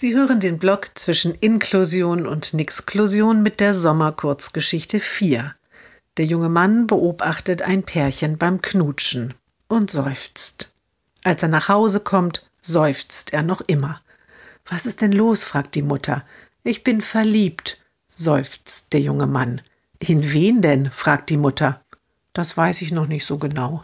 Sie hören den Blog zwischen Inklusion und Nixklusion mit der Sommerkurzgeschichte 4. Der junge Mann beobachtet ein Pärchen beim Knutschen und seufzt. Als er nach Hause kommt, seufzt er noch immer. Was ist denn los? fragt die Mutter. Ich bin verliebt, seufzt der junge Mann. In wen denn? fragt die Mutter. Das weiß ich noch nicht so genau.